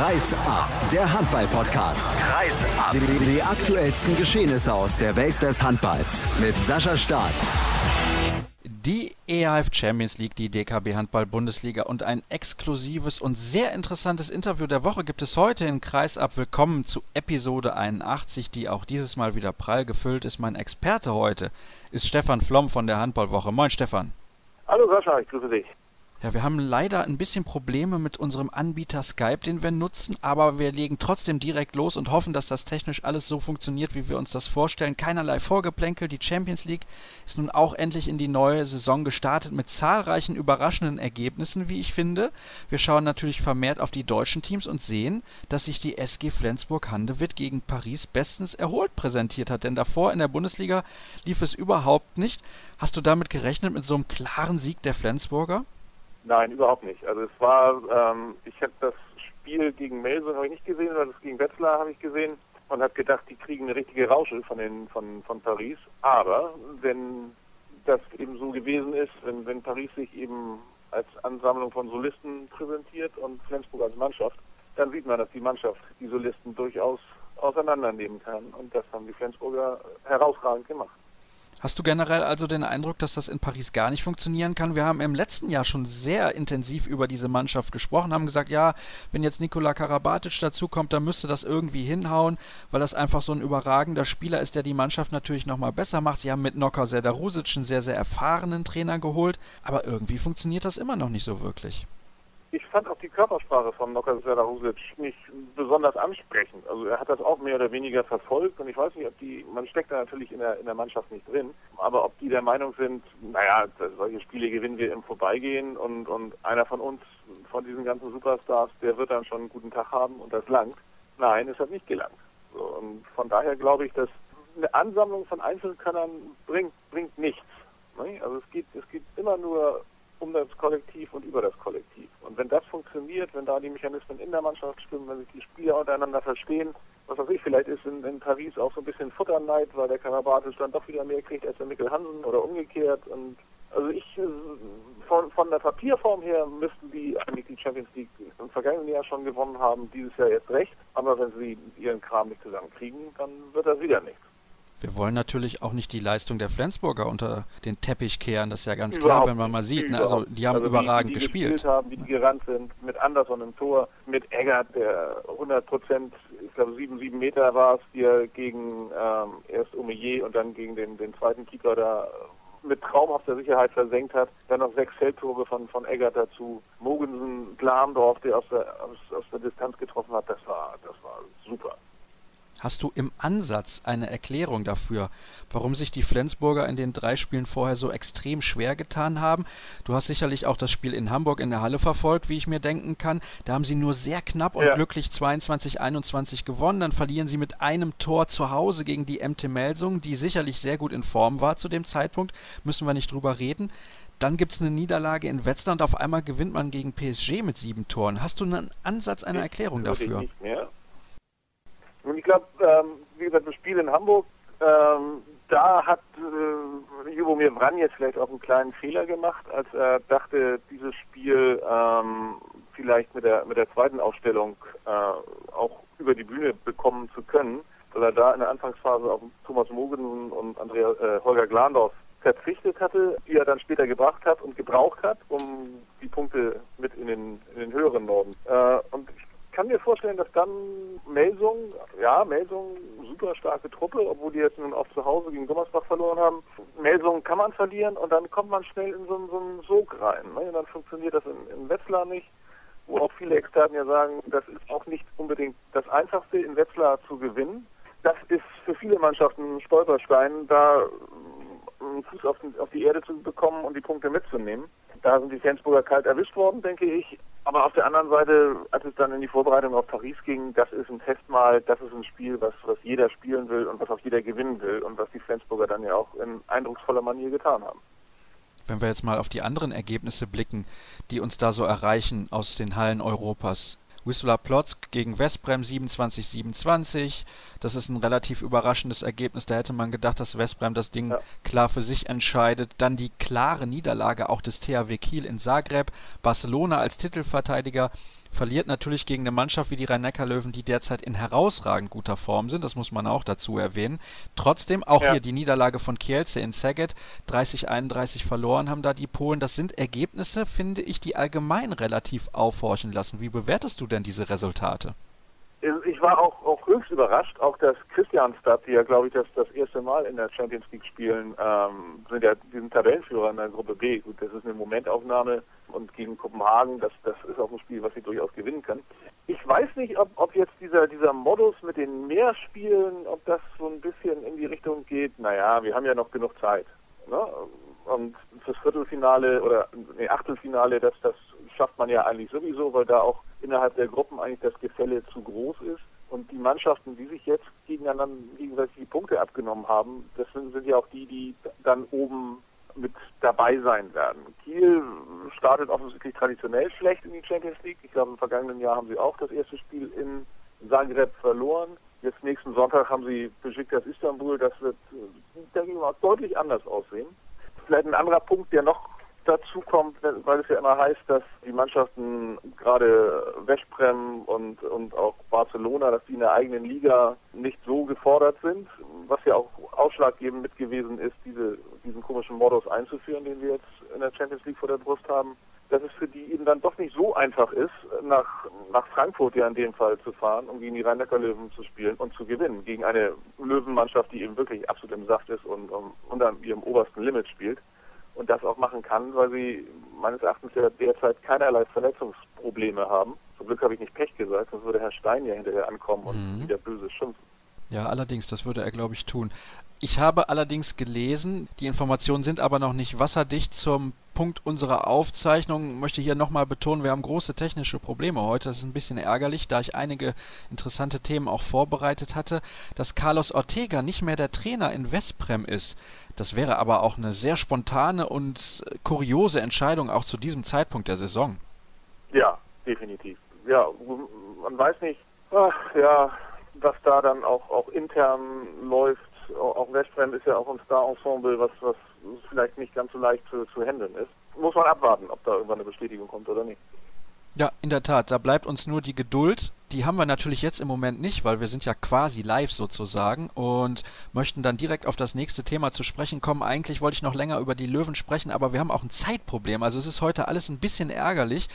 Kreis ab, der Handball-Podcast. Kreis ab. Die, die aktuellsten Geschehnisse aus der Welt des Handballs mit Sascha Staat. Die EHF Champions League, die DKB Handball Bundesliga und ein exklusives und sehr interessantes Interview der Woche gibt es heute in Kreis ab. Willkommen zu Episode 81, die auch dieses Mal wieder prall gefüllt ist. Mein Experte heute ist Stefan Flom von der Handballwoche. Moin Stefan. Hallo Sascha, ich grüße dich. Ja, wir haben leider ein bisschen Probleme mit unserem Anbieter Skype, den wir nutzen, aber wir legen trotzdem direkt los und hoffen, dass das technisch alles so funktioniert, wie wir uns das vorstellen. Keinerlei Vorgeplänkel. Die Champions League ist nun auch endlich in die neue Saison gestartet mit zahlreichen überraschenden Ergebnissen, wie ich finde. Wir schauen natürlich vermehrt auf die deutschen Teams und sehen, dass sich die SG Flensburg-Handewitt gegen Paris bestens erholt präsentiert hat, denn davor in der Bundesliga lief es überhaupt nicht. Hast du damit gerechnet mit so einem klaren Sieg der Flensburger? Nein, überhaupt nicht. Also es war, ähm, ich habe das Spiel gegen Melsung habe ich nicht gesehen, sondern das gegen Wetzlar habe ich gesehen und habe gedacht, die kriegen eine richtige Rausche von den von von Paris. Aber wenn das eben so gewesen ist, wenn wenn Paris sich eben als Ansammlung von Solisten präsentiert und Flensburg als Mannschaft, dann sieht man, dass die Mannschaft die Solisten durchaus auseinandernehmen kann und das haben die Flensburger herausragend gemacht. Hast du generell also den Eindruck, dass das in Paris gar nicht funktionieren kann? Wir haben im letzten Jahr schon sehr intensiv über diese Mannschaft gesprochen, haben gesagt, ja, wenn jetzt Nikola Karabatic dazukommt, dann müsste das irgendwie hinhauen, weil das einfach so ein überragender Spieler ist, der die Mannschaft natürlich nochmal besser macht. Sie haben mit Nocker Sedarusic einen sehr, sehr erfahrenen Trainer geholt, aber irgendwie funktioniert das immer noch nicht so wirklich ich fand auch die Körpersprache von Nocker Husic nicht besonders ansprechend. Also er hat das auch mehr oder weniger verfolgt und ich weiß nicht, ob die, man steckt da natürlich in der, in der Mannschaft nicht drin, aber ob die der Meinung sind, naja, solche Spiele gewinnen wir im Vorbeigehen und, und einer von uns, von diesen ganzen Superstars, der wird dann schon einen guten Tag haben und das langt. Nein, es hat nicht gelangt. So, und von daher glaube ich, dass eine Ansammlung von Einzelkönnern bringt, bringt nichts. Ne? Also es geht, es geht immer nur um das Kollektiv und über das Kollektiv. Und wenn das funktioniert, wenn da die Mechanismen in der Mannschaft stimmen, wenn sich die Spieler untereinander verstehen, was weiß ich, vielleicht ist in, in Paris auch so ein bisschen Futterneid, weil der Karabatic dann doch wieder mehr kriegt als der Mikkel Hansen oder umgekehrt. Und also ich äh, von, von der Papierform her müssten die eigentlich die Champions League im vergangenen Jahr schon gewonnen haben, dieses Jahr jetzt recht. Aber wenn sie ihren Kram nicht zusammenkriegen, dann wird das wieder nichts. Wir wollen natürlich auch nicht die Leistung der Flensburger unter den Teppich kehren, das ist ja ganz Überhaupt klar, wenn man mal sieht. Ne? Also die haben also überragend wie, die gespielt. gespielt haben, wie die gerannt sind, mit Anderson im Tor, mit Eggert, der 100 Prozent, ich glaube 7, 7 Meter war es, die er gegen ähm, erst Omeyer und dann gegen den, den zweiten Keeper da mit traumhafter Sicherheit versenkt hat. Dann noch sechs Feldtore von, von Eggert dazu. Mogensen, Glamdorf, der aus der, aus, aus der Distanz getroffen hat, das war, das war super. Hast du im Ansatz eine Erklärung dafür, warum sich die Flensburger in den drei Spielen vorher so extrem schwer getan haben? Du hast sicherlich auch das Spiel in Hamburg in der Halle verfolgt, wie ich mir denken kann. Da haben sie nur sehr knapp und ja. glücklich 22-21 gewonnen. Dann verlieren sie mit einem Tor zu Hause gegen die MT Melsung, die sicherlich sehr gut in Form war zu dem Zeitpunkt. Müssen wir nicht drüber reden. Dann gibt es eine Niederlage in Wetzlar und auf einmal gewinnt man gegen PSG mit sieben Toren. Hast du einen Ansatz einer Erklärung dafür? Nicht mehr. Und ich glaube, ähm, wie gesagt, das Spiel in Hamburg, ähm, da hat äh, Jubomir Vran jetzt vielleicht auch einen kleinen Fehler gemacht, als er dachte, dieses Spiel ähm, vielleicht mit der mit der zweiten Aufstellung äh, auch über die Bühne bekommen zu können, weil er da in der Anfangsphase auf Thomas Mogen und Andrea, äh, Holger Glandorf verzichtet hatte, die er dann später gebracht hat und gebraucht hat, um die Punkte mit in den, in den höheren Norden. Äh, und ich kann mir vorstellen, dass dann Melsung, ja, Melsung, super starke Truppe, obwohl die jetzt nun auch zu Hause gegen Gummersbach verloren haben. Melsung kann man verlieren und dann kommt man schnell in so, so einen Sog rein. Ne? Und dann funktioniert das in, in Wetzlar nicht, wo auch viele Experten ja sagen, das ist auch nicht unbedingt das Einfachste, in Wetzlar zu gewinnen. Das ist für viele Mannschaften ein Stolperstein, da einen Fuß auf, den, auf die Erde zu bekommen und die Punkte mitzunehmen. Da sind die Flensburger kalt erwischt worden, denke ich. Aber auf der anderen Seite, als es dann in die Vorbereitung auf Paris ging, das ist ein Testmal, das ist ein Spiel, was, was jeder spielen will und was auch jeder gewinnen will und was die Flensburger dann ja auch in eindrucksvoller Manier getan haben. Wenn wir jetzt mal auf die anderen Ergebnisse blicken, die uns da so erreichen aus den Hallen Europas, Wisła Plock gegen Westbrem 27-27. Das ist ein relativ überraschendes Ergebnis. Da hätte man gedacht, dass Westbrem das Ding ja. klar für sich entscheidet. Dann die klare Niederlage auch des THW Kiel in Zagreb. Barcelona als Titelverteidiger verliert natürlich gegen eine Mannschaft wie die Rhein-Neckar-Löwen, die derzeit in herausragend guter Form sind. Das muss man auch dazu erwähnen. Trotzdem auch ja. hier die Niederlage von Kielce in Szeged, 30-31 verloren haben da die Polen. Das sind Ergebnisse, finde ich, die allgemein relativ aufhorchen lassen. Wie bewertest du denn diese Resultate? Ich war auch, auch höchst überrascht, auch dass Christianstadt, die ja glaube ich das, das erste Mal in der Champions League spielen, ähm, sind ja diesen Tabellenführer in der Gruppe B. Gut, das ist eine Momentaufnahme und gegen Kopenhagen, das, das ist auch ein Spiel, was sie durchaus gewinnen kann. Ich weiß nicht, ob, ob jetzt dieser, dieser Modus mit den Mehrspielen, ob das so ein bisschen in die Richtung geht, naja, wir haben ja noch genug Zeit. Ne? Und fürs Viertelfinale oder nee, Achtelfinale, das, das schafft man ja eigentlich sowieso, weil da auch innerhalb der Gruppen eigentlich das Gefälle zu groß ist. Und die Mannschaften, die sich jetzt gegeneinander gegenseitig die Punkte abgenommen haben, das sind, sind ja auch die, die dann oben mit dabei sein werden. Kiel startet offensichtlich traditionell schlecht in die Champions League. Ich glaube, im vergangenen Jahr haben sie auch das erste Spiel in Zagreb verloren. Jetzt nächsten Sonntag haben sie Besiktas Istanbul. Das wird, denke ich mal, deutlich anders aussehen. Vielleicht ein anderer Punkt, der noch dazu kommt, weil es ja immer heißt, dass die Mannschaften gerade Westbrem und, und auch Barcelona, dass die in der eigenen Liga nicht so gefordert sind, was ja auch ausschlaggebend mit gewesen ist, diese, diesen komischen Modus einzuführen, den wir jetzt in der Champions League vor der Brust haben, dass es für die eben dann doch nicht so einfach ist, nach, nach Frankfurt ja in dem Fall zu fahren, um gegen die Rhein-Neckar-Löwen zu spielen und zu gewinnen. Gegen eine Löwenmannschaft, die eben wirklich absolut im Saft ist und um, unter ihrem obersten Limit spielt und das auch machen kann, weil sie meines Erachtens ja derzeit keinerlei Verletzungsprobleme haben. Zum Glück habe ich nicht Pech gesagt, sonst würde Herr Stein ja hinterher ankommen und mhm. wieder böse schimpfen. Ja, allerdings, das würde er, glaube ich, tun. Ich habe allerdings gelesen, die Informationen sind aber noch nicht wasserdicht zum Punkt unserer Aufzeichnung. Ich möchte hier nochmal betonen, wir haben große technische Probleme heute. Das ist ein bisschen ärgerlich, da ich einige interessante Themen auch vorbereitet hatte. Dass Carlos Ortega nicht mehr der Trainer in Vesprem ist, das wäre aber auch eine sehr spontane und kuriose Entscheidung auch zu diesem Zeitpunkt der Saison. Ja, definitiv. Ja, man weiß nicht, ach, ja, was da dann auch, auch intern läuft. Auch Westbrem ist ja auch ein Star-Ensemble, was, was vielleicht nicht ganz so leicht zu, zu handeln ist. Muss man abwarten, ob da irgendwann eine Bestätigung kommt oder nicht. Ja, in der Tat, da bleibt uns nur die Geduld. Die haben wir natürlich jetzt im Moment nicht, weil wir sind ja quasi live sozusagen und möchten dann direkt auf das nächste Thema zu sprechen kommen. Eigentlich wollte ich noch länger über die Löwen sprechen, aber wir haben auch ein Zeitproblem. Also es ist heute alles ein bisschen ärgerlich.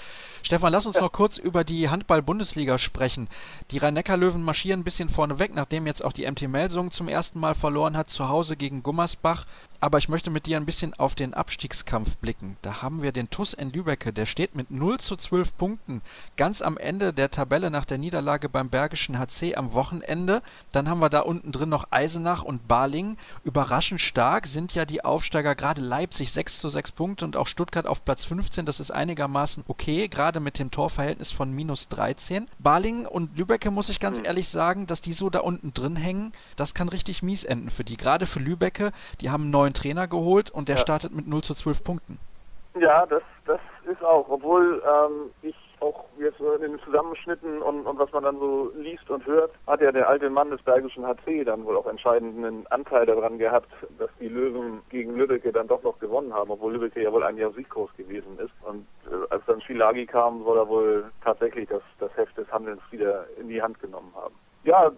Stefan, lass uns noch kurz über die Handball-Bundesliga sprechen. Die Rhein-Neckar-Löwen marschieren ein bisschen vorne weg, nachdem jetzt auch die MT Melsung zum ersten Mal verloren hat, zu Hause gegen Gummersbach. Aber ich möchte mit dir ein bisschen auf den Abstiegskampf blicken. Da haben wir den TUS in Lübecke, der steht mit 0 zu 12 Punkten ganz am Ende der Tabelle nach der Niederlage beim Bergischen HC am Wochenende. Dann haben wir da unten drin noch Eisenach und Baling. Überraschend stark sind ja die Aufsteiger gerade Leipzig 6 zu 6 Punkte und auch Stuttgart auf Platz 15. Das ist einigermaßen okay, gerade mit dem Torverhältnis von minus 13. Baling und Lübecke muss ich ganz hm. ehrlich sagen, dass die so da unten drin hängen, das kann richtig mies enden für die. Gerade für Lübecke, die haben neun Trainer geholt und der ja. startet mit 0 zu 12 Punkten. Ja, das, das ist auch, obwohl ähm, ich auch jetzt in den Zusammenschnitten und, und was man dann so liest und hört, hat ja der alte Mann des Bergischen HC dann wohl auch entscheidenden Anteil daran gehabt, dass die Löwen gegen Lübbecke dann doch noch gewonnen haben, obwohl Lübbecke ja wohl ein Jahr sieggroß gewesen ist. Und äh, als dann Schilagi kam, soll er wohl tatsächlich das, das Heft des Handelns wieder in die Hand genommen haben. Ja,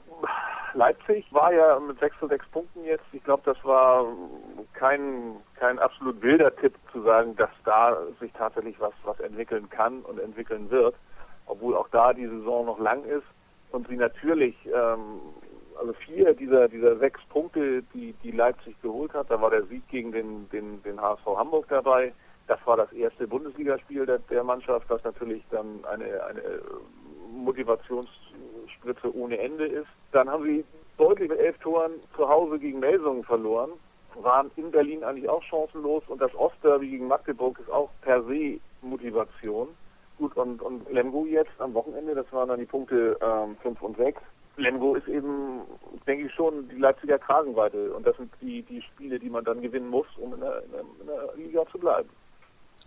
Leipzig war ja mit 6 zu 6 Punkten jetzt. Ich glaube, das war kein, kein absolut wilder Tipp zu sagen, dass da sich tatsächlich was, was entwickeln kann und entwickeln wird. Obwohl auch da die Saison noch lang ist und sie natürlich, ähm, also vier dieser, dieser sechs Punkte, die, die Leipzig geholt hat, da war der Sieg gegen den, den, den HSV Hamburg dabei. Das war das erste Bundesligaspiel der, der Mannschaft, was natürlich dann eine, eine Motivations Spritze ohne Ende ist. Dann haben sie deutlich mit elf Toren zu Hause gegen Melsungen verloren, waren in Berlin eigentlich auch chancenlos und das Ostderby gegen Magdeburg ist auch per se Motivation. Gut, und, und Lemgo jetzt am Wochenende, das waren dann die Punkte 5 ähm, und 6. Lemgo ist eben, denke ich schon, die Leipziger Kragenweite und das sind die, die Spiele, die man dann gewinnen muss, um in der, in der, in der Liga zu bleiben.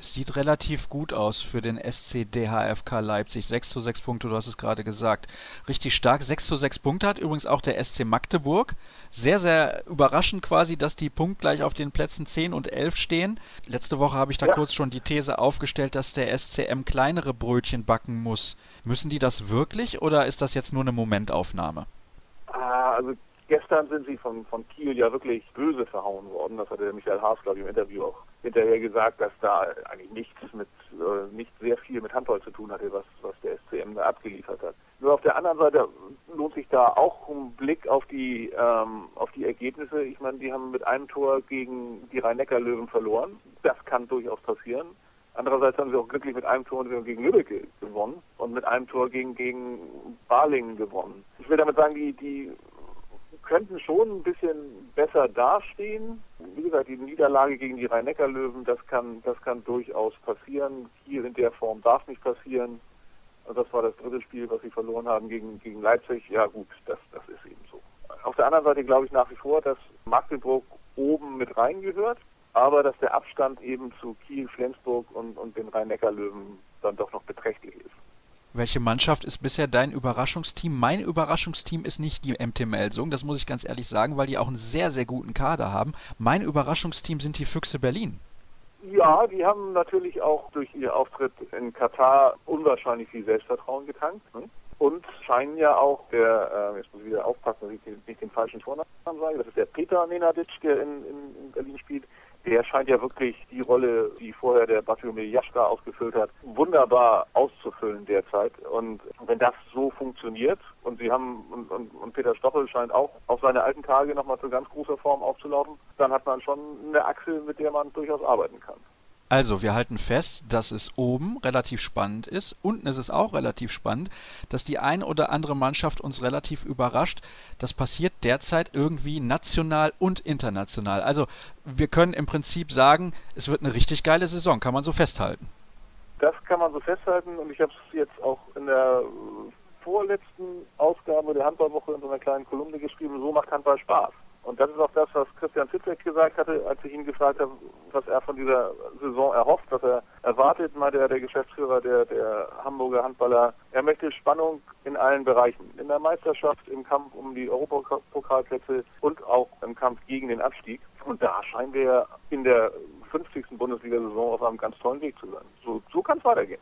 Sieht relativ gut aus für den SC DHFK Leipzig. 6 zu 6 Punkte, du hast es gerade gesagt. Richtig stark. 6 zu 6 Punkte hat übrigens auch der SC Magdeburg. Sehr, sehr überraschend quasi, dass die punktgleich auf den Plätzen 10 und 11 stehen. Letzte Woche habe ich da ja. kurz schon die These aufgestellt, dass der SCM kleinere Brötchen backen muss. Müssen die das wirklich oder ist das jetzt nur eine Momentaufnahme? Ah, also Gestern sind sie von, von Kiel ja wirklich böse verhauen worden. Das hatte Michael Haas, glaube ich, im Interview auch hinterher gesagt, dass da eigentlich nichts mit, äh, nicht sehr viel mit Handball zu tun hatte, was, was der SCM da abgeliefert hat. Nur auf der anderen Seite lohnt sich da auch ein Blick auf die, ähm, auf die Ergebnisse. Ich meine, die haben mit einem Tor gegen die Rhein-Neckar-Löwen verloren. Das kann durchaus passieren. Andererseits haben sie auch glücklich mit einem Tor gegen Lübeck gewonnen und mit einem Tor gegen, gegen Balingen gewonnen. Ich will damit sagen, die, die könnten schon ein bisschen besser dastehen. Wie gesagt, die Niederlage gegen die Rhein-Neckar-Löwen, das kann, das kann durchaus passieren. Hier in der Form darf nicht passieren. Also das war das dritte Spiel, was sie verloren haben gegen, gegen Leipzig. Ja gut, das, das ist eben so. Auf der anderen Seite glaube ich nach wie vor, dass Magdeburg oben mit reingehört, aber dass der Abstand eben zu Kiel, Flensburg und, und den Rhein-Neckar-Löwen dann doch noch beträchtlich ist. Welche Mannschaft ist bisher dein Überraschungsteam? Mein Überraschungsteam ist nicht die MT Melsung, das muss ich ganz ehrlich sagen, weil die auch einen sehr, sehr guten Kader haben. Mein Überraschungsteam sind die Füchse Berlin. Ja, die haben natürlich auch durch ihr Auftritt in Katar unwahrscheinlich viel Selbstvertrauen getankt. Ne? Und scheinen ja auch, der, äh, jetzt muss ich wieder aufpassen, dass ich nicht den falschen Vornamen sage, das ist der Peter Nenadic, der in, in, in Berlin spielt, der scheint ja wirklich die Rolle, die vorher der Bartolomei Jaschka ausgefüllt hat, wunderbar auszufüllen derzeit. Und wenn das so funktioniert und sie haben und, und, und Peter Stoffel scheint auch auf seine alten Tage nochmal zu ganz großer Form aufzulaufen, dann hat man schon eine Achse, mit der man durchaus arbeiten kann. Also, wir halten fest, dass es oben relativ spannend ist. Unten ist es auch relativ spannend, dass die ein oder andere Mannschaft uns relativ überrascht. Das passiert derzeit irgendwie national und international. Also, wir können im Prinzip sagen, es wird eine richtig geile Saison. Kann man so festhalten? Das kann man so festhalten und ich habe es jetzt auch in der vorletzten Ausgabe der Handballwoche in so einer kleinen Kolumne geschrieben, so macht Handball Spaß. Und das ist auch das, was Christian Fitzek gesagt hatte, als ich ihn gefragt habe, was er von dieser Saison erhofft, was er erwartet, mal der, der Geschäftsführer der, der Hamburger Handballer. Er möchte Spannung in allen Bereichen. In der Meisterschaft, im Kampf um die Europapokalplätze und auch im Kampf gegen den Abstieg. Und da scheinen wir in der 50. Bundesliga-Saison auf einem ganz tollen Weg zu sein. So, so kann es weitergehen.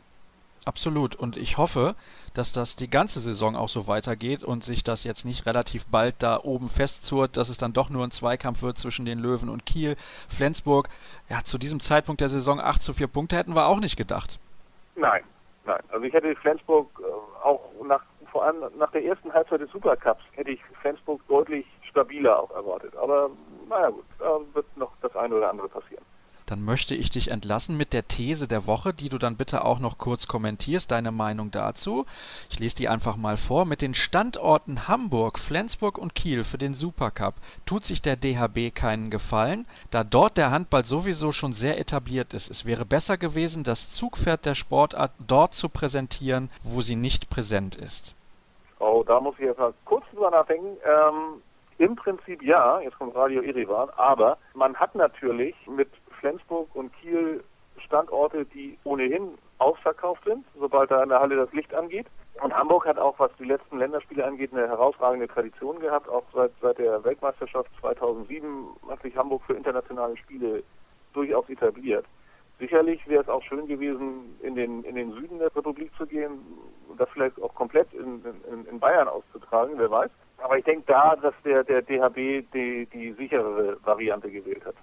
Absolut. Und ich hoffe, dass das die ganze Saison auch so weitergeht und sich das jetzt nicht relativ bald da oben festzurrt, dass es dann doch nur ein Zweikampf wird zwischen den Löwen und Kiel. Flensburg, ja, zu diesem Zeitpunkt der Saison 8 zu 4 Punkte hätten wir auch nicht gedacht. Nein, nein. Also ich hätte Flensburg äh, auch nach, vor allem nach der ersten Halbzeit des Supercups hätte ich Flensburg deutlich stabiler auch erwartet. Aber naja gut, da wird noch das eine oder andere passieren dann möchte ich dich entlassen mit der These der Woche, die du dann bitte auch noch kurz kommentierst, deine Meinung dazu. Ich lese die einfach mal vor. Mit den Standorten Hamburg, Flensburg und Kiel für den Supercup tut sich der DHB keinen Gefallen, da dort der Handball sowieso schon sehr etabliert ist. Es wäre besser gewesen, das Zugpferd der Sportart dort zu präsentieren, wo sie nicht präsent ist. Oh, da muss ich jetzt mal kurz drüber nachdenken. Ähm, Im Prinzip ja, jetzt kommt Radio Erivan, aber man hat natürlich mit Flensburg und Kiel Standorte, die ohnehin ausverkauft sind, sobald da in der Halle das Licht angeht. Und Hamburg hat auch, was die letzten Länderspiele angeht, eine herausragende Tradition gehabt. Auch seit, seit der Weltmeisterschaft 2007 hat sich Hamburg für internationale Spiele durchaus etabliert. Sicherlich wäre es auch schön gewesen, in den, in den Süden der Republik zu gehen und das vielleicht auch komplett in, in, in Bayern auszutragen, wer weiß. Aber ich denke da, dass der, der DHB die, die sichere Variante gewählt hat.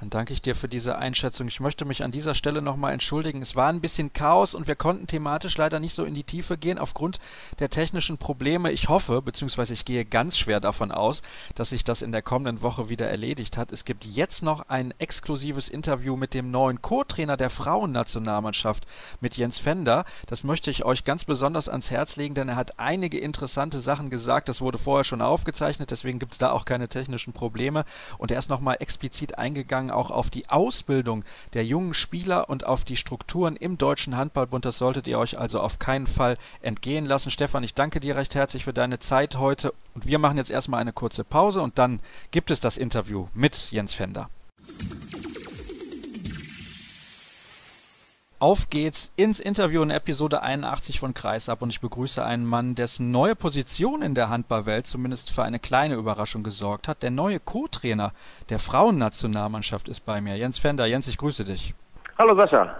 Dann danke ich dir für diese Einschätzung. Ich möchte mich an dieser Stelle nochmal entschuldigen. Es war ein bisschen Chaos und wir konnten thematisch leider nicht so in die Tiefe gehen aufgrund der technischen Probleme. Ich hoffe, beziehungsweise ich gehe ganz schwer davon aus, dass sich das in der kommenden Woche wieder erledigt hat. Es gibt jetzt noch ein exklusives Interview mit dem neuen Co-Trainer der Frauennationalmannschaft, mit Jens Fender. Das möchte ich euch ganz besonders ans Herz legen, denn er hat einige interessante Sachen gesagt. Das wurde vorher schon aufgezeichnet, deswegen gibt es da auch keine technischen Probleme. Und er ist nochmal explizit eingegangen auch auf die Ausbildung der jungen Spieler und auf die Strukturen im Deutschen Handballbund. Das solltet ihr euch also auf keinen Fall entgehen lassen. Stefan, ich danke dir recht herzlich für deine Zeit heute und wir machen jetzt erstmal eine kurze Pause und dann gibt es das Interview mit Jens Fender. Auf geht's ins Interview in Episode 81 von Kreisab und ich begrüße einen Mann, dessen neue Position in der Handballwelt zumindest für eine kleine Überraschung gesorgt hat. Der neue Co-Trainer der Frauennationalmannschaft ist bei mir. Jens Fender. Jens, ich grüße dich. Hallo Sascha.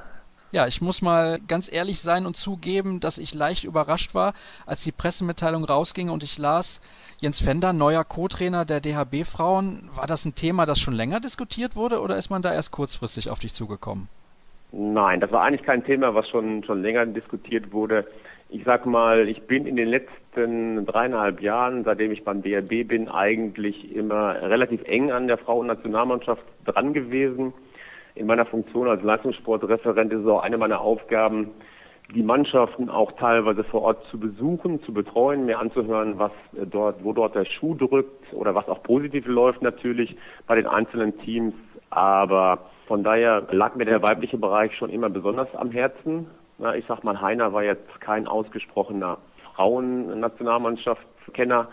Ja, ich muss mal ganz ehrlich sein und zugeben, dass ich leicht überrascht war, als die Pressemitteilung rausging und ich las, Jens Fender, neuer Co-Trainer der DHB Frauen. War das ein Thema, das schon länger diskutiert wurde oder ist man da erst kurzfristig auf dich zugekommen? Nein, das war eigentlich kein Thema, was schon, schon länger diskutiert wurde. Ich sag mal, ich bin in den letzten dreieinhalb Jahren, seitdem ich beim DRB bin, eigentlich immer relativ eng an der Frauennationalmannschaft dran gewesen. In meiner Funktion als Leistungssportreferent ist es auch eine meiner Aufgaben, die Mannschaften auch teilweise vor Ort zu besuchen, zu betreuen, mir anzuhören, was dort, wo dort der Schuh drückt oder was auch positiv läuft natürlich bei den einzelnen Teams. Aber von daher lag mir der weibliche Bereich schon immer besonders am Herzen. Na, ich sag mal, Heiner war jetzt kein ausgesprochener Frauennationalmannschaftskenner,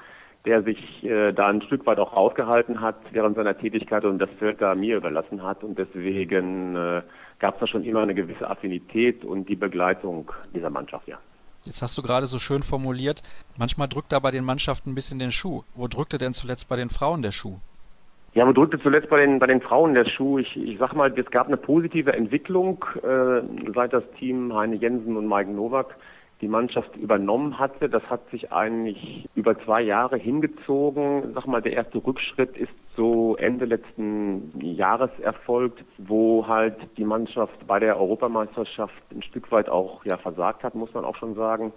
der sich äh, da ein Stück weit auch rausgehalten hat während seiner Tätigkeit und das Feld da mir überlassen hat. Und deswegen äh, gab es da schon immer eine gewisse Affinität und die Begleitung dieser Mannschaft, ja. Jetzt hast du gerade so schön formuliert, manchmal drückt da bei den Mannschaften ein bisschen den Schuh. Wo drückte denn zuletzt bei den Frauen der Schuh? Ja, wo drückte zuletzt bei den, bei den Frauen der Schuh? Ich, ich sag mal, es gab eine positive Entwicklung, äh, seit das Team Heine Jensen und Mike Nowak die Mannschaft übernommen hatte. Das hat sich eigentlich über zwei Jahre hingezogen. Sag mal, der erste Rückschritt ist so Ende letzten Jahres erfolgt, wo halt die Mannschaft bei der Europameisterschaft ein Stück weit auch ja versagt hat, muss man auch schon sagen.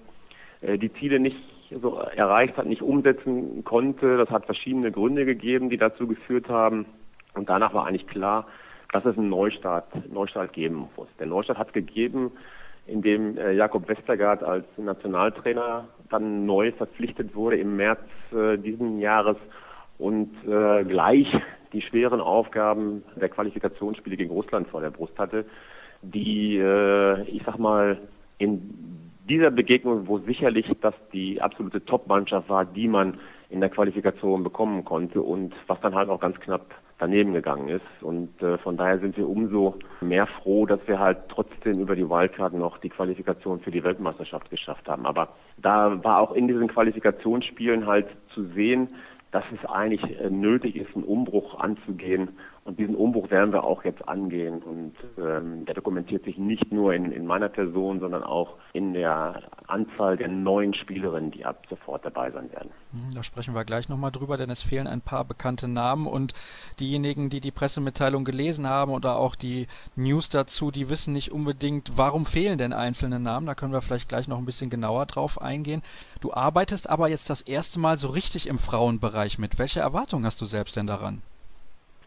Äh, die Ziele nicht so erreicht hat, nicht umsetzen konnte. Das hat verschiedene Gründe gegeben, die dazu geführt haben. Und danach war eigentlich klar, dass es einen Neustart, Neustart geben muss. Der Neustart hat gegeben, indem äh, Jakob Westergaard als Nationaltrainer dann neu verpflichtet wurde im März äh, diesen Jahres und äh, gleich die schweren Aufgaben der Qualifikationsspiele gegen Russland vor der Brust hatte, die, ich sag mal, in dieser Begegnung, wo sicherlich das die absolute Top-Mannschaft war, die man in der Qualifikation bekommen konnte und was dann halt auch ganz knapp daneben gegangen ist. Und äh, von daher sind wir umso mehr froh, dass wir halt trotzdem über die Wildcard noch die Qualifikation für die Weltmeisterschaft geschafft haben. Aber da war auch in diesen Qualifikationsspielen halt zu sehen, dass es eigentlich äh, nötig ist, einen Umbruch anzugehen. Und diesen Umbruch werden wir auch jetzt angehen. Und ähm, der dokumentiert sich nicht nur in, in meiner Person, sondern auch in der Anzahl der neuen Spielerinnen, die ab sofort dabei sein werden. Hm, da sprechen wir gleich nochmal drüber, denn es fehlen ein paar bekannte Namen. Und diejenigen, die die Pressemitteilung gelesen haben oder auch die News dazu, die wissen nicht unbedingt, warum fehlen denn einzelne Namen. Da können wir vielleicht gleich noch ein bisschen genauer drauf eingehen. Du arbeitest aber jetzt das erste Mal so richtig im Frauenbereich mit. Welche Erwartungen hast du selbst denn daran?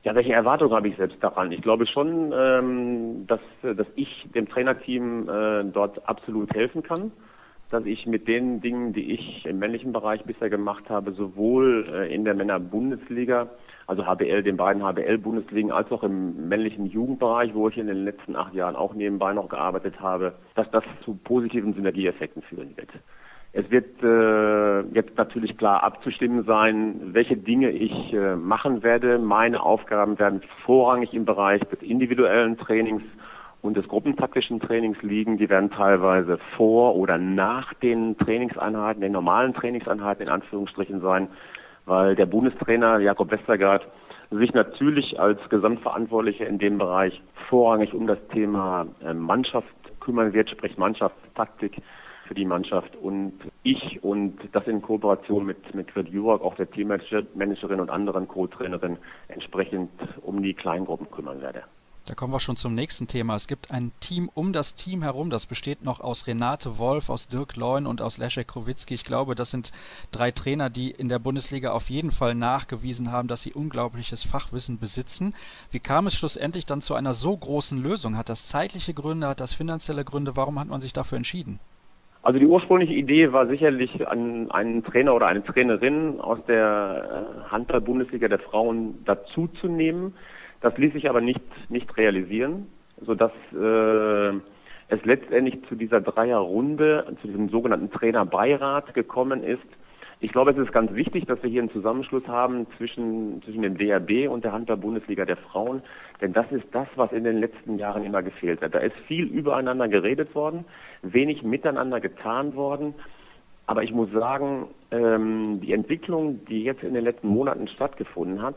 Ja, welche Erwartungen habe ich selbst daran? Ich glaube schon, ähm, dass, dass ich dem Trainerteam äh, dort absolut helfen kann, dass ich mit den Dingen, die ich im männlichen Bereich bisher gemacht habe, sowohl äh, in der Männer-Bundesliga, also HBL, den beiden HBL-Bundesligen, als auch im männlichen Jugendbereich, wo ich in den letzten acht Jahren auch nebenbei noch gearbeitet habe, dass das zu positiven Synergieeffekten führen wird. Es wird äh, jetzt natürlich klar abzustimmen sein, welche Dinge ich äh, machen werde. Meine Aufgaben werden vorrangig im Bereich des individuellen Trainings und des gruppentaktischen Trainings liegen. Die werden teilweise vor oder nach den Trainingseinheiten, den normalen Trainingseinheiten in Anführungsstrichen sein, weil der Bundestrainer Jakob Westergaard sich natürlich als Gesamtverantwortlicher in dem Bereich vorrangig um das Thema äh, Mannschaft kümmern wird, sprich Mannschaftstaktik für die Mannschaft und ich und das in Kooperation mit, mit Fred Jurok, auch der Teammanagerin und anderen Co-Trainerinnen entsprechend um die Kleingruppen kümmern werde. Da kommen wir schon zum nächsten Thema. Es gibt ein Team um das Team herum. Das besteht noch aus Renate Wolf, aus Dirk Leun und aus Leszek Krowitzki. Ich glaube, das sind drei Trainer, die in der Bundesliga auf jeden Fall nachgewiesen haben, dass sie unglaubliches Fachwissen besitzen. Wie kam es schlussendlich dann zu einer so großen Lösung? Hat das zeitliche Gründe, hat das finanzielle Gründe? Warum hat man sich dafür entschieden? Also die ursprüngliche Idee war sicherlich, einen Trainer oder eine Trainerin aus der äh, Handball-Bundesliga der Frauen dazuzunehmen. Das ließ sich aber nicht, nicht realisieren, sodass äh, es letztendlich zu dieser Dreierrunde, zu diesem sogenannten Trainerbeirat gekommen ist, Ich glaube, es ist ganz wichtig, dass wir hier einen Zusammenschluss haben zwischen, zwischen dem DRB und der Handball-Bundesliga der Frauen, denn das ist das, was in den letzten Jahren immer gefehlt hat. Da ist viel übereinander geredet worden, wenig miteinander getan worden. Aber ich muss sagen, ähm, die Entwicklung, die jetzt in den letzten Monaten stattgefunden hat,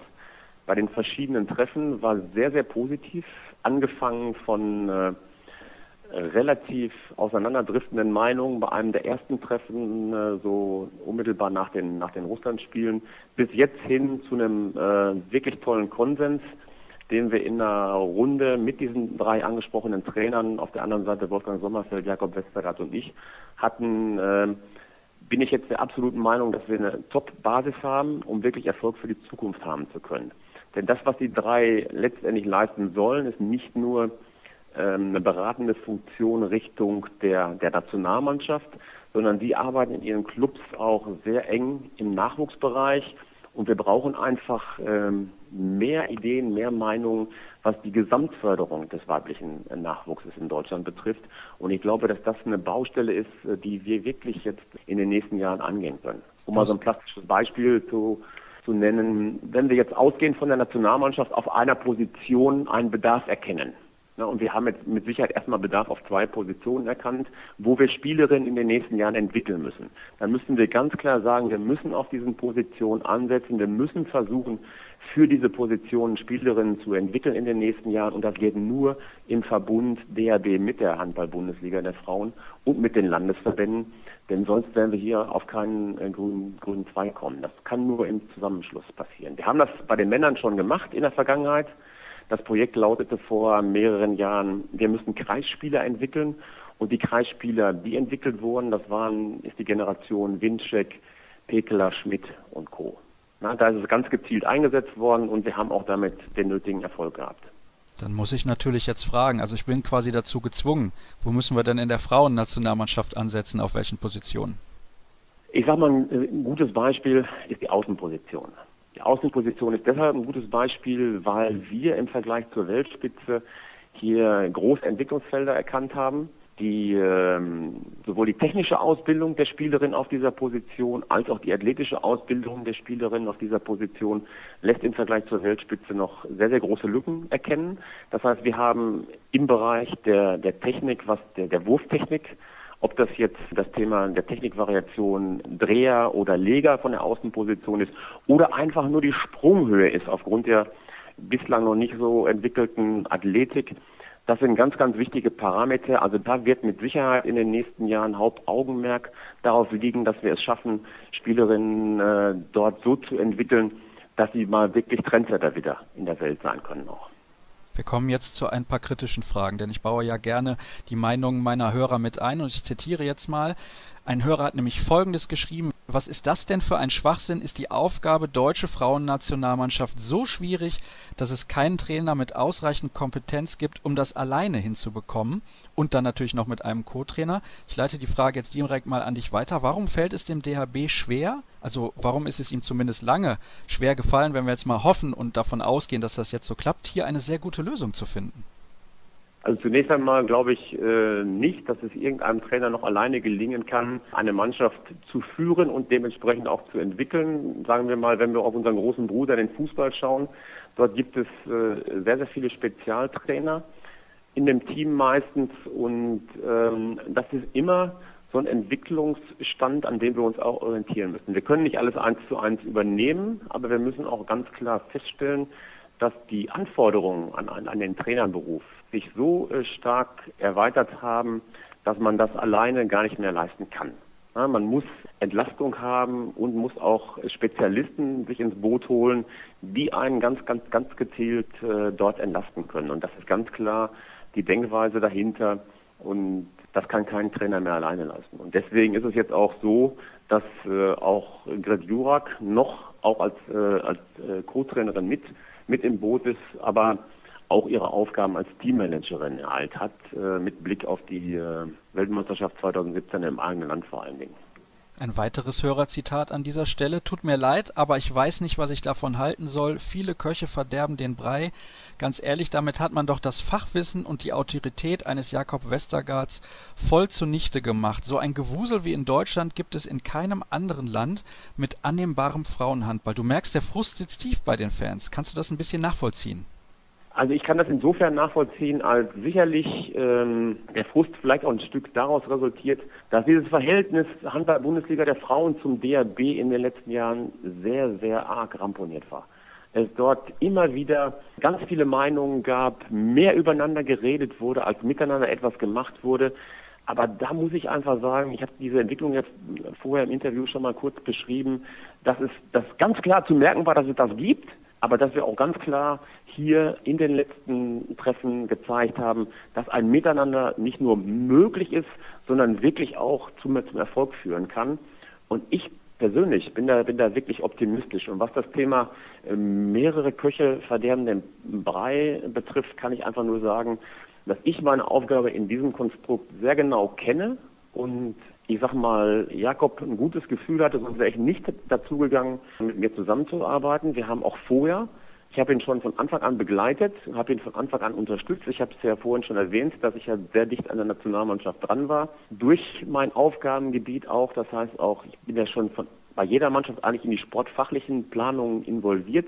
bei den verschiedenen Treffen war sehr, sehr positiv. Angefangen von äh, relativ auseinanderdriftenden Meinungen bei einem der ersten Treffen, äh, so unmittelbar nach den, nach den Russlandspielen, bis jetzt hin zu einem äh, wirklich tollen Konsens, den wir in einer Runde mit diesen drei angesprochenen Trainern, auf der anderen Seite Wolfgang Sommerfeld, Jakob Westergaard und ich, hatten, äh, bin ich jetzt der absoluten Meinung, dass wir eine Top-Basis haben, um wirklich Erfolg für die Zukunft haben zu können. Denn das, was die drei letztendlich leisten sollen, ist nicht nur eine beratende Funktion Richtung der, der Nationalmannschaft, sondern sie arbeiten in ihren Clubs auch sehr eng im Nachwuchsbereich. Und wir brauchen einfach ähm, mehr Ideen, mehr Meinungen, was die Gesamtförderung des weiblichen Nachwuchses in Deutschland betrifft. Und ich glaube, dass das eine Baustelle ist, die wir wirklich jetzt in den nächsten Jahren angehen können. Um mal so ein plastisches Beispiel zu, zu nennen, wenn wir jetzt ausgehend von der Nationalmannschaft auf einer Position einen Bedarf erkennen, ja, und wir haben jetzt mit Sicherheit erstmal Bedarf auf zwei Positionen erkannt, wo wir Spielerinnen in den nächsten Jahren entwickeln müssen. Dann müssen wir ganz klar sagen, wir müssen auf diesen Positionen ansetzen, wir müssen versuchen, für diese Positionen Spielerinnen zu entwickeln in den nächsten Jahren. Und das geht nur im Verbund DRB mit der Handball-Bundesliga der Frauen und mit den Landesverbänden. Denn sonst werden wir hier auf keinen äh, grünen, grünen Zweig kommen. Das kann nur im Zusammenschluss passieren. Wir haben das bei den Männern schon gemacht in der Vergangenheit. Das Projekt lautete vor mehreren Jahren, wir müssen Kreisspieler entwickeln. Und die Kreisspieler, die entwickelt wurden, das waren, ist die Generation Winczek, Pekeler, Schmidt und Co. Na, da ist es ganz gezielt eingesetzt worden und wir haben auch damit den nötigen Erfolg gehabt. Dann muss ich natürlich jetzt fragen, also ich bin quasi dazu gezwungen, wo müssen wir denn in der Frauennationalmannschaft ansetzen, auf welchen Positionen? Ich sage mal, ein gutes Beispiel ist die Außenposition. Die Außenposition ist deshalb ein gutes Beispiel, weil wir im Vergleich zur Weltspitze hier große Entwicklungsfelder erkannt haben, die ähm, sowohl die technische Ausbildung der Spielerin auf dieser Position als auch die athletische Ausbildung der Spielerin auf dieser Position lässt im Vergleich zur Weltspitze noch sehr, sehr große Lücken erkennen. Das heißt, wir haben im Bereich der, der Technik, was der, der Wurftechnik, ob das jetzt das Thema der Technikvariation Dreher oder Leger von der Außenposition ist oder einfach nur die Sprunghöhe ist aufgrund der bislang noch nicht so entwickelten Athletik. Das sind ganz, ganz wichtige Parameter. Also da wird mit Sicherheit in den nächsten Jahren Hauptaugenmerk darauf liegen, dass wir es schaffen, Spielerinnen äh, dort so zu entwickeln, dass sie mal wirklich Trendsetter wieder in der Welt sein können auch. Wir kommen jetzt zu ein paar kritischen Fragen, denn ich baue ja gerne die Meinungen meiner Hörer mit ein und ich zitiere jetzt mal. Ein Hörer hat nämlich Folgendes geschrieben. Was ist das denn für ein Schwachsinn? Ist die Aufgabe deutsche Frauennationalmannschaft so schwierig, dass es keinen Trainer mit ausreichend Kompetenz gibt, um das alleine hinzubekommen? Und dann natürlich noch mit einem Co-Trainer. Ich leite die Frage jetzt direkt mal an dich weiter. Warum fällt es dem DHB schwer? Also warum ist es ihm zumindest lange schwer gefallen, wenn wir jetzt mal hoffen und davon ausgehen, dass das jetzt so klappt, hier eine sehr gute Lösung zu finden? Also zunächst einmal glaube ich äh, nicht, dass es irgendeinem Trainer noch alleine gelingen kann, eine Mannschaft zu führen und dementsprechend auch zu entwickeln. Sagen wir mal, wenn wir auf unseren großen Bruder, den Fußball schauen, dort gibt es äh, sehr, sehr viele Spezialtrainer in dem Team meistens und ähm, das ist immer so ein Entwicklungsstand, an dem wir uns auch orientieren müssen. Wir können nicht alles eins zu eins übernehmen, aber wir müssen auch ganz klar feststellen, dass die Anforderungen an, an, an den Trainerberuf sich so äh, stark erweitert haben, dass man das alleine gar nicht mehr leisten kann. Ja, man muss Entlastung haben und muss auch Spezialisten sich ins Boot holen, die einen ganz, ganz, ganz gezielt äh, dort entlasten können. Und das ist ganz klar die Denkweise dahinter. Und das kann kein Trainer mehr alleine leisten. Und deswegen ist es jetzt auch so, dass äh, auch Gret Jurak noch auch als, äh, als äh, Co-Trainerin mit mit im Boot ist, aber auch ihre Aufgaben als Teammanagerin ereilt hat, äh, mit Blick auf die äh, Weltmeisterschaft 2017 im eigenen Land vor allen Dingen. Ein weiteres Hörerzitat an dieser Stelle. Tut mir leid, aber ich weiß nicht, was ich davon halten soll. Viele Köche verderben den Brei. Ganz ehrlich, damit hat man doch das Fachwissen und die Autorität eines Jakob Westergaards voll zunichte gemacht. So ein Gewusel wie in Deutschland gibt es in keinem anderen Land mit annehmbarem Frauenhandball. Du merkst, der Frust sitzt tief bei den Fans. Kannst du das ein bisschen nachvollziehen? Also ich kann das insofern nachvollziehen, als sicherlich ähm, der Frust vielleicht auch ein Stück daraus resultiert, dass dieses Verhältnis Handball-Bundesliga der Frauen zum DRB in den letzten Jahren sehr, sehr arg ramponiert war. Es dort immer wieder ganz viele Meinungen gab, mehr übereinander geredet wurde, als miteinander etwas gemacht wurde. Aber da muss ich einfach sagen, ich habe diese Entwicklung jetzt vorher im Interview schon mal kurz beschrieben, dass es das ganz klar zu merken war, dass es das gibt, aber dass wir auch ganz klar hier in den letzten Treffen gezeigt haben, dass ein Miteinander nicht nur möglich ist, sondern wirklich auch zum, zum Erfolg führen kann. Und ich persönlich bin da, bin da wirklich optimistisch. Und was das Thema äh, mehrere Köche verderben den Brei betrifft, kann ich einfach nur sagen, dass ich meine Aufgabe in diesem Konstrukt sehr genau kenne und ich sag mal, Jakob ein gutes Gefühl hatte, sonst wäre ich nicht dazugegangen, mit mir zusammenzuarbeiten. Wir haben auch vorher ich habe ihn schon von Anfang an begleitet, habe ihn von Anfang an unterstützt. Ich habe es ja vorhin schon erwähnt, dass ich ja sehr dicht an der Nationalmannschaft dran war. Durch mein Aufgabengebiet auch, das heißt auch, ich bin ja schon von, bei jeder Mannschaft eigentlich in die sportfachlichen Planungen involviert.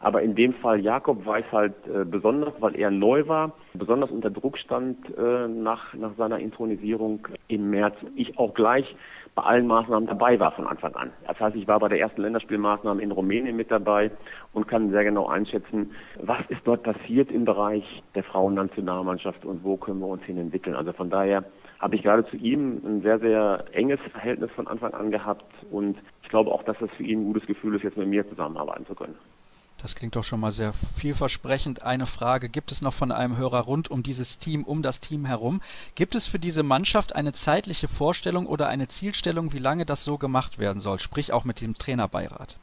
Aber in dem Fall Jakob war es halt äh, besonders, weil er neu war, besonders unter Druck stand äh, nach, nach seiner Intronisierung im März. Ich auch gleich bei allen Maßnahmen dabei war von Anfang an. Das heißt, ich war bei der ersten Länderspielmaßnahme in Rumänien mit dabei und kann sehr genau einschätzen, was ist dort passiert im Bereich der Frauennationalmannschaft und wo können wir uns hin entwickeln. Also von daher habe ich gerade zu ihm ein sehr, sehr enges Verhältnis von Anfang an gehabt und ich glaube auch, dass das für ihn ein gutes Gefühl ist, jetzt mit mir zusammenarbeiten zu können. Das klingt doch schon mal sehr vielversprechend. Eine Frage gibt es noch von einem Hörer rund um dieses Team, um das Team herum. Gibt es für diese Mannschaft eine zeitliche Vorstellung oder eine Zielstellung, wie lange das so gemacht werden soll? Sprich auch mit dem Trainerbeirat.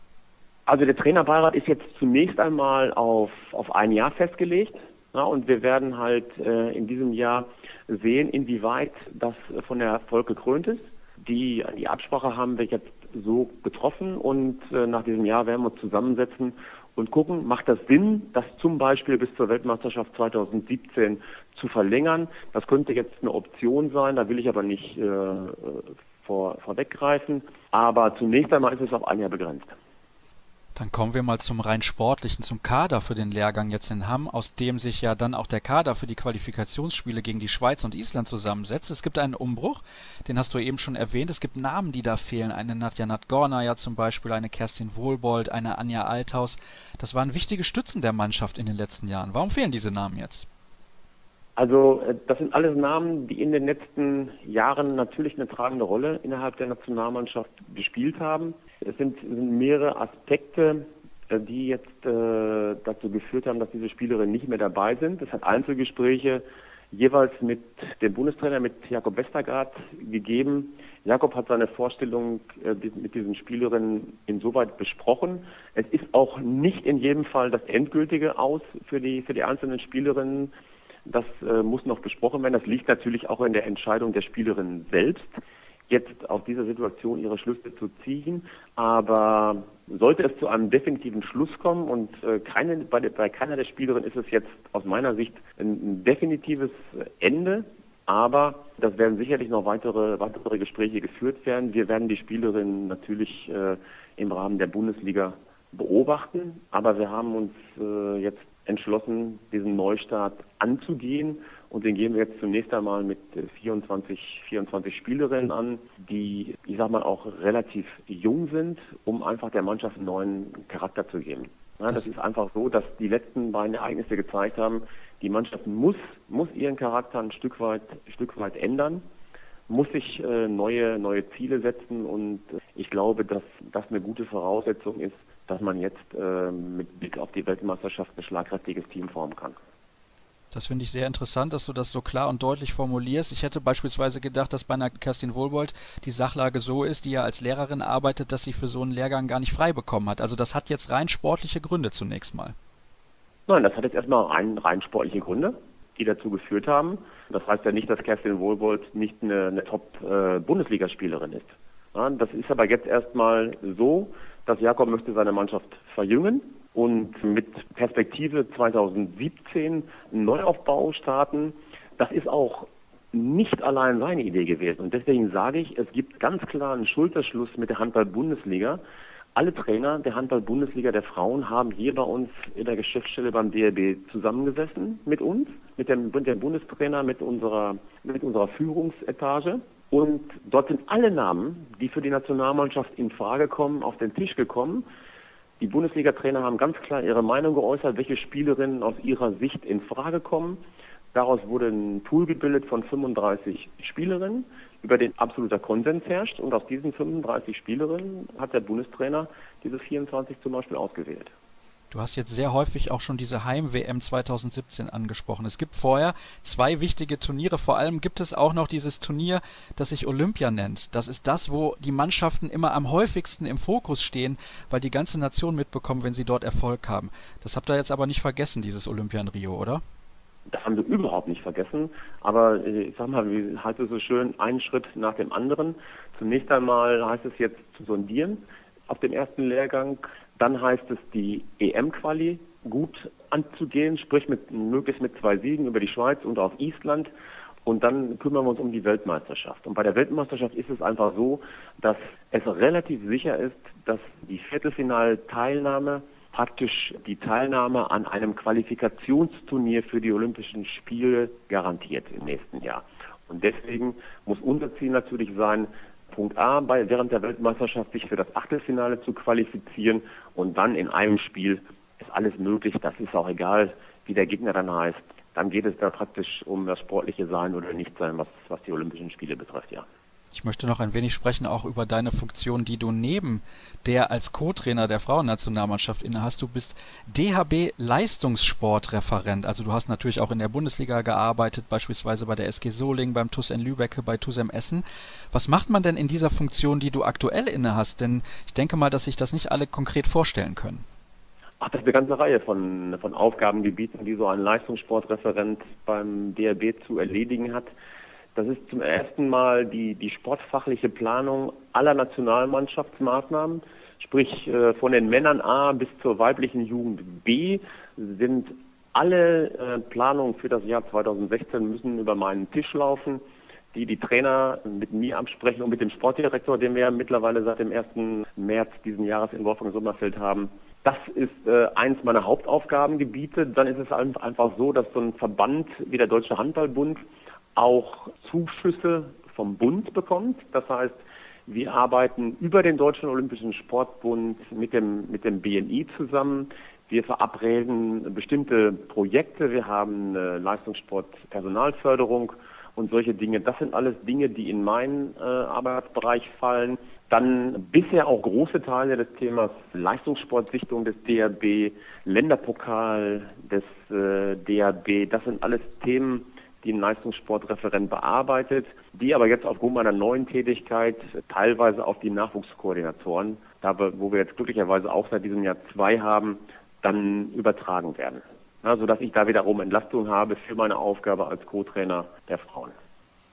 Also der Trainerbeirat ist jetzt zunächst einmal auf, auf ein Jahr festgelegt. Ja, und wir werden halt äh, in diesem Jahr sehen, inwieweit das von der Erfolg gekrönt ist. Die, die Absprache haben wir jetzt so getroffen und äh, nach diesem Jahr werden wir uns zusammensetzen und gucken, macht das Sinn, das zum Beispiel bis zur Weltmeisterschaft 2017 zu verlängern. Das könnte jetzt eine Option sein, da will ich aber nicht äh, vor, vorweggreifen. Aber zunächst einmal ist es auf ein Jahr begrenzt. Dann kommen wir mal zum rein sportlichen, zum Kader für den Lehrgang jetzt in Hamm, aus dem sich ja dann auch der Kader für die Qualifikationsspiele gegen die Schweiz und Island zusammensetzt. Es gibt einen Umbruch, den hast du eben schon erwähnt. Es gibt Namen, die da fehlen. Eine Nadja Nadgorna ja zum Beispiel, eine Kerstin Wohlbold, eine Anja Althaus. Das waren wichtige Stützen der Mannschaft in den letzten Jahren. Warum fehlen diese Namen jetzt? Also äh, das sind alles Namen, die in den letzten Jahren natürlich eine tragende Rolle innerhalb der Nationalmannschaft gespielt haben. Es sind, sind mehrere Aspekte, äh, die jetzt äh, dazu geführt haben, dass diese Spielerinnen nicht mehr dabei sind. Es hat Einzelgespräche jeweils mit dem Bundestrainer, mit Jakob Westergaard gegeben. Jakob hat seine Vorstellung äh, mit diesen Spielerinnen insoweit besprochen. Es ist auch nicht in jedem Fall das endgültige Aus für die, für die einzelnen Spielerinnen. Das äh, muss noch besprochen werden. Das liegt natürlich auch in der Entscheidung der Spielerinnen selbst jetzt aus dieser Situation ihre Schlüsse zu ziehen. Aber sollte es zu einem definitiven Schluss kommen und äh, keine, bei, bei keiner der Spielerinnen ist es jetzt aus meiner Sicht ein, ein definitives Ende. Aber das werden sicherlich noch weitere, weitere Gespräche geführt werden. Wir werden die Spielerinnen natürlich äh, im Rahmen der Bundesliga beobachten. Aber wir haben uns äh, jetzt entschlossen, diesen Neustart anzugehen und den gehen wir jetzt zunächst einmal mit 24, äh, 24 Spielerinnen an, die, ich sag mal, auch relativ jung sind, um einfach der Mannschaft einen neuen Charakter zu geben. Ja, das ist einfach so, dass die letzten beiden Ereignisse gezeigt haben, die Mannschaft muss, muss ihren Charakter ein Stück weit, Stück weit ändern, muss sich äh, neue, neue Ziele setzen und ich glaube, dass das eine gute Voraussetzung ist, dass man jetzt äh, mit Blick auf die Weltmeisterschaft ein schlagkräftiges Team formen kann. Das finde ich sehr interessant, dass du das so klar und deutlich formulierst. Ich hätte beispielsweise gedacht, dass bei einer Kerstin Wohlbold die Sachlage so ist, die ja als Lehrerin arbeitet, dass sie für so einen Lehrgang gar nicht frei bekommen hat. Also das hat jetzt rein sportliche Gründe zunächst mal. Nein, das hat jetzt erstmal rein, rein sportliche Gründe, die dazu geführt haben. Das heißt ja nicht, dass Kerstin Wohlbold nicht eine, eine Top-Bundesligaspielerin äh, ist. Ja, das ist aber jetzt erstmal so, dass Jakob möchte seine Mannschaft verjüngen und mit Perspektive 2017 einen Neuaufbau starten. Das ist auch nicht allein seine Idee gewesen. Und deswegen sage ich, es gibt ganz klar einen Schulterschluss mit der Handball-Bundesliga. Alle Trainer der Handball-Bundesliga der Frauen haben hier bei uns in der Geschäftsstelle beim DRB zusammengesessen mit uns, mit dem, mit dem Bundestrainer, mit unserer, mit unserer Führungsetage. Und dort sind alle Namen, die für die Nationalmannschaft in Frage kommen, auf den Tisch gekommen. Die Bundesliga-Trainer haben ganz klar ihre Meinung geäußert, welche Spielerinnen aus ihrer Sicht in Frage kommen. Daraus wurde ein Pool gebildet von 35 Spielerinnen, über den absoluter Konsens herrscht. Und aus diesen 35 Spielerinnen hat der Bundestrainer diese 24 zum Beispiel ausgewählt. Du hast jetzt sehr häufig auch schon diese Heim-WM 2017 angesprochen. Es gibt vorher zwei wichtige Turniere. Vor allem gibt es auch noch dieses Turnier, das sich Olympia nennt. Das ist das, wo die Mannschaften immer am häufigsten im Fokus stehen, weil die ganze Nation mitbekommt, wenn sie dort Erfolg haben. Das habt ihr jetzt aber nicht vergessen, dieses Olympia in Rio, oder? Das haben wir überhaupt nicht vergessen. Aber äh, ich sag mal, wie heißt es so schön, einen Schritt nach dem anderen. Zunächst einmal heißt es jetzt zu sondieren auf dem ersten Lehrgang. Dann heißt es, die EM-Quali gut anzugehen, sprich mit, möglichst mit zwei Siegen über die Schweiz und auf Island. Und dann kümmern wir uns um die Weltmeisterschaft. Und bei der Weltmeisterschaft ist es einfach so, dass es relativ sicher ist, dass die Viertelfinalteilnahme praktisch die Teilnahme an einem Qualifikationsturnier für die Olympischen Spiele garantiert im nächsten Jahr. Und deswegen muss unser Ziel natürlich sein, Punkt A, bei, während der Weltmeisterschaft sich für das Achtelfinale zu qualifizieren und dann in einem Spiel ist alles möglich. Das ist auch egal, wie der Gegner dann heißt. Dann geht es da praktisch um das sportliche Sein oder Nichtsein, was, was die Olympischen Spiele betrifft, ja. Ich möchte noch ein wenig sprechen auch über deine Funktion, die du neben der als Co-Trainer der Frauennationalmannschaft innehast. Du bist DHB Leistungssportreferent. Also du hast natürlich auch in der Bundesliga gearbeitet, beispielsweise bei der SG Soling, beim TuS N Lübecke, bei TuSem Essen. Was macht man denn in dieser Funktion, die du aktuell innehast? Denn ich denke mal, dass sich das nicht alle konkret vorstellen können. Ach, das ist eine ganze Reihe von, von Aufgabengebieten, die so ein Leistungssportreferent beim DRB zu erledigen hat. Das ist zum ersten Mal die, die sportfachliche Planung aller Nationalmannschaftsmaßnahmen. Sprich, äh, von den Männern A bis zur weiblichen Jugend B sind alle äh, Planungen für das Jahr 2016 müssen über meinen Tisch laufen, die die Trainer mit mir absprechen und mit dem Sportdirektor, den wir mittlerweile seit dem 1. März diesen Jahres in Wolfgang Sommerfeld haben. Das ist äh, eins meiner Hauptaufgabengebiete. Dann ist es einfach so, dass so ein Verband wie der Deutsche Handballbund auch Zuschüsse vom Bund bekommt. Das heißt, wir arbeiten über den Deutschen Olympischen Sportbund mit dem, mit dem BNI zusammen. Wir verabreden bestimmte Projekte. Wir haben Leistungssport-Personalförderung und solche Dinge. Das sind alles Dinge, die in meinen äh, Arbeitsbereich fallen. Dann bisher auch große Teile des Themas Leistungssportsichtung des DRB, Länderpokal des äh, DRB. Das sind alles Themen, die ein Leistungssportreferent bearbeitet, die aber jetzt aufgrund meiner neuen Tätigkeit teilweise auf die Nachwuchskoordinatoren, da wir, wo wir jetzt glücklicherweise auch seit diesem Jahr zwei haben, dann übertragen werden. Ja, sodass ich da wiederum Entlastung habe für meine Aufgabe als Co-Trainer der Frauen.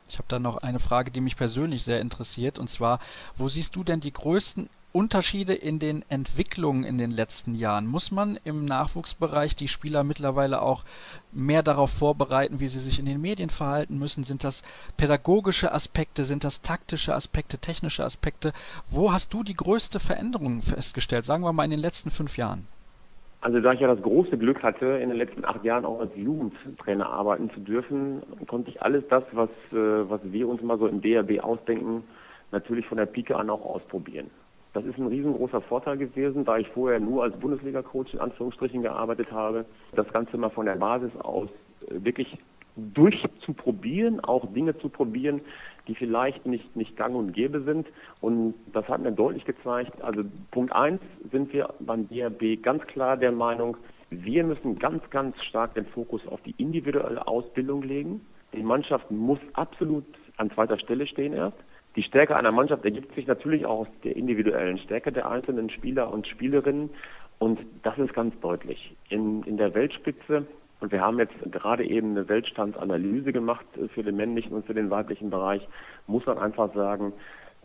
Ich habe da noch eine Frage, die mich persönlich sehr interessiert, und zwar, wo siehst du denn die größten Unterschiede in den Entwicklungen in den letzten Jahren? Muss man im Nachwuchsbereich die Spieler mittlerweile auch mehr darauf vorbereiten, wie sie sich in den Medien verhalten müssen? Sind das pädagogische Aspekte? Sind das taktische Aspekte, technische Aspekte? Wo hast du die größte Veränderung festgestellt? Sagen wir mal in den letzten fünf Jahren. Also da ich ja das große Glück hatte, in den letzten acht Jahren auch als Jugendtrainer arbeiten zu dürfen, konnte ich alles das, was, äh, was wir uns mal so im DRB ausdenken, natürlich von der Pike an auch ausprobieren. Das ist ein riesengroßer Vorteil gewesen, da ich vorher nur als Bundesliga-Coach in Anführungsstrichen gearbeitet habe. Das Ganze mal von der Basis aus äh, wirklich durchzuprobieren, auch Dinge zu probieren, die vielleicht nicht, nicht gang und gäbe sind. Und das hat mir deutlich gezeigt, also Punkt eins sind wir beim DRB ganz klar der Meinung, wir müssen ganz, ganz stark den Fokus auf die individuelle Ausbildung legen. Die Mannschaft muss absolut an zweiter Stelle stehen erst. Die Stärke einer Mannschaft ergibt sich natürlich auch aus der individuellen Stärke der einzelnen Spieler und Spielerinnen. Und das ist ganz deutlich. In, in der Weltspitze, und wir haben jetzt gerade eben eine Weltstandsanalyse gemacht für den männlichen und für den weiblichen Bereich, muss man einfach sagen,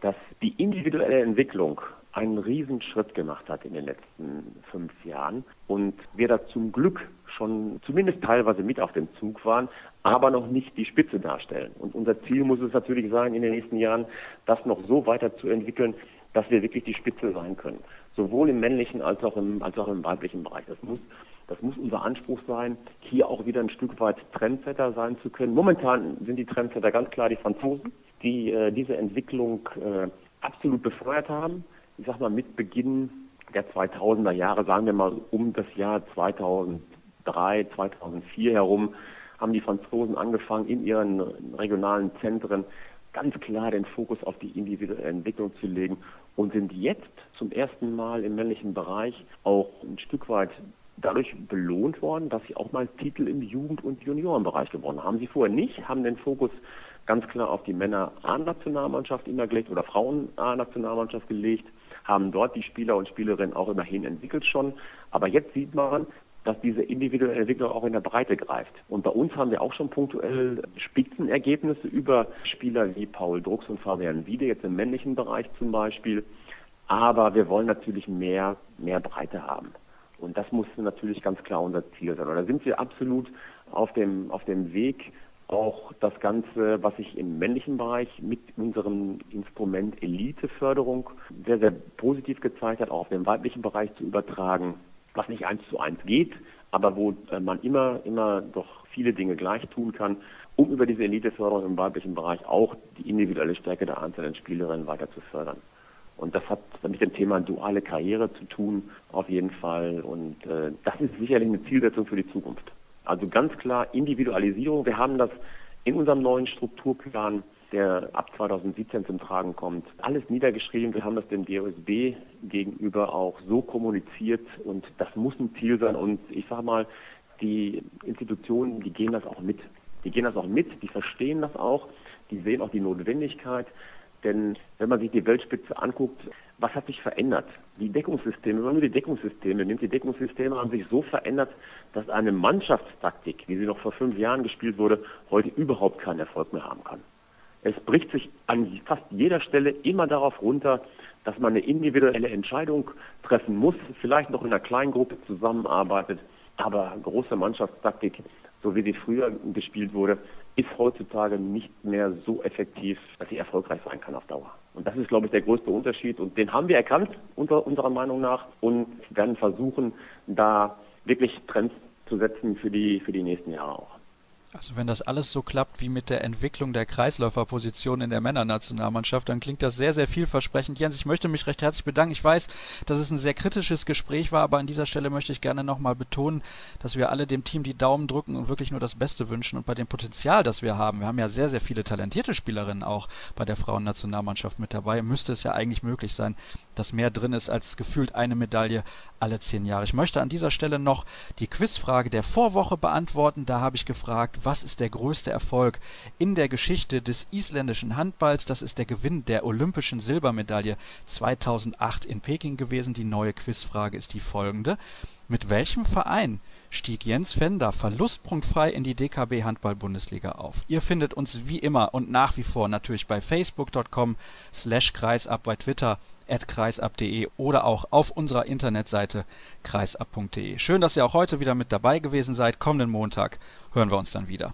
dass die individuelle Entwicklung einen Riesenschritt gemacht hat in den letzten fünf Jahren und wir da zum Glück schon zumindest teilweise mit auf dem Zug waren, aber noch nicht die Spitze darstellen. Und unser Ziel muss es natürlich sein, in den nächsten Jahren das noch so weiterzuentwickeln, dass wir wirklich die Spitze sein können. Sowohl im männlichen als auch im, als auch im weiblichen Bereich. Das muss, das muss unser Anspruch sein, hier auch wieder ein Stück weit Trendsetter sein zu können. Momentan sind die Trendsetter ganz klar die Franzosen, die äh, diese Entwicklung äh, absolut befeuert haben ich sag mal, mit Beginn der 2000er Jahre, sagen wir mal um das Jahr 2003, 2004 herum, haben die Franzosen angefangen, in ihren regionalen Zentren ganz klar den Fokus auf die individuelle Entwicklung zu legen und sind jetzt zum ersten Mal im männlichen Bereich auch ein Stück weit dadurch belohnt worden, dass sie auch mal Titel im Jugend- und Juniorenbereich gewonnen haben. Sie vorher nicht, haben den Fokus ganz klar auf die Männer-A-Nationalmannschaft immer gelegt oder Frauen-A-Nationalmannschaft gelegt haben dort die Spieler und Spielerinnen auch immerhin entwickelt schon. Aber jetzt sieht man, dass diese individuelle Entwicklung auch in der Breite greift. Und bei uns haben wir auch schon punktuell Spitzenergebnisse über Spieler wie Paul Drucks und Fabian Wiede, jetzt im männlichen Bereich zum Beispiel. Aber wir wollen natürlich mehr, mehr Breite haben. Und das muss natürlich ganz klar unser Ziel sein. Und da sind wir absolut auf dem, auf dem Weg, auch das Ganze, was sich im männlichen Bereich mit unserem Instrument Eliteförderung sehr, sehr positiv gezeigt hat, auch auf den weiblichen Bereich zu übertragen, was nicht eins zu eins geht, aber wo äh, man immer, immer doch viele Dinge gleich tun kann, um über diese Eliteförderung im weiblichen Bereich auch die individuelle Stärke der einzelnen Spielerinnen weiter zu fördern. Und das hat mit dem Thema duale Karriere zu tun, auf jeden Fall. Und äh, das ist sicherlich eine Zielsetzung für die Zukunft. Also ganz klar Individualisierung. Wir haben das in unserem neuen Strukturplan, der ab 2017 zum Tragen kommt, alles niedergeschrieben. Wir haben das dem DOSB gegenüber auch so kommuniziert und das muss ein Ziel sein. Und ich sage mal, die Institutionen, die gehen das auch mit. Die gehen das auch mit, die verstehen das auch, die sehen auch die Notwendigkeit. Denn wenn man sich die Weltspitze anguckt, was hat sich verändert? Die Deckungssysteme, wenn man nur die Deckungssysteme nimmt, die Deckungssysteme haben sich so verändert, dass eine Mannschaftstaktik, wie sie noch vor fünf Jahren gespielt wurde, heute überhaupt keinen Erfolg mehr haben kann. Es bricht sich an fast jeder Stelle immer darauf runter, dass man eine individuelle Entscheidung treffen muss, vielleicht noch in einer kleinen Gruppe zusammenarbeitet, aber große Mannschaftstaktik, so wie sie früher gespielt wurde, ist heutzutage nicht mehr so effektiv, dass sie erfolgreich sein kann auf Dauer. Und das ist, glaube ich, der größte Unterschied. Und den haben wir erkannt, unter, unserer Meinung nach, und werden versuchen, da wirklich Trends zu setzen für die, für die nächsten Jahre auch. Also wenn das alles so klappt wie mit der Entwicklung der Kreisläuferposition in der Männernationalmannschaft, dann klingt das sehr, sehr vielversprechend. Jens, ich möchte mich recht herzlich bedanken. Ich weiß, dass es ein sehr kritisches Gespräch war, aber an dieser Stelle möchte ich gerne nochmal betonen, dass wir alle dem Team die Daumen drücken und wirklich nur das Beste wünschen. Und bei dem Potenzial, das wir haben, wir haben ja sehr, sehr viele talentierte Spielerinnen auch bei der Frauennationalmannschaft mit dabei, müsste es ja eigentlich möglich sein, dass mehr drin ist als gefühlt eine Medaille alle zehn Jahre. Ich möchte an dieser Stelle noch die Quizfrage der Vorwoche beantworten. Da habe ich gefragt, was ist der größte Erfolg in der Geschichte des isländischen Handballs? Das ist der Gewinn der olympischen Silbermedaille 2008 in Peking gewesen. Die neue Quizfrage ist die folgende. Mit welchem Verein stieg Jens Fender verlustpunktfrei in die DKB Handball Bundesliga auf? Ihr findet uns wie immer und nach wie vor natürlich bei facebook.com slash kreisab bei Twitter kreisab.de oder auch auf unserer Internetseite kreisab.de. Schön, dass ihr auch heute wieder mit dabei gewesen seid. Kommenden Montag hören wir uns dann wieder.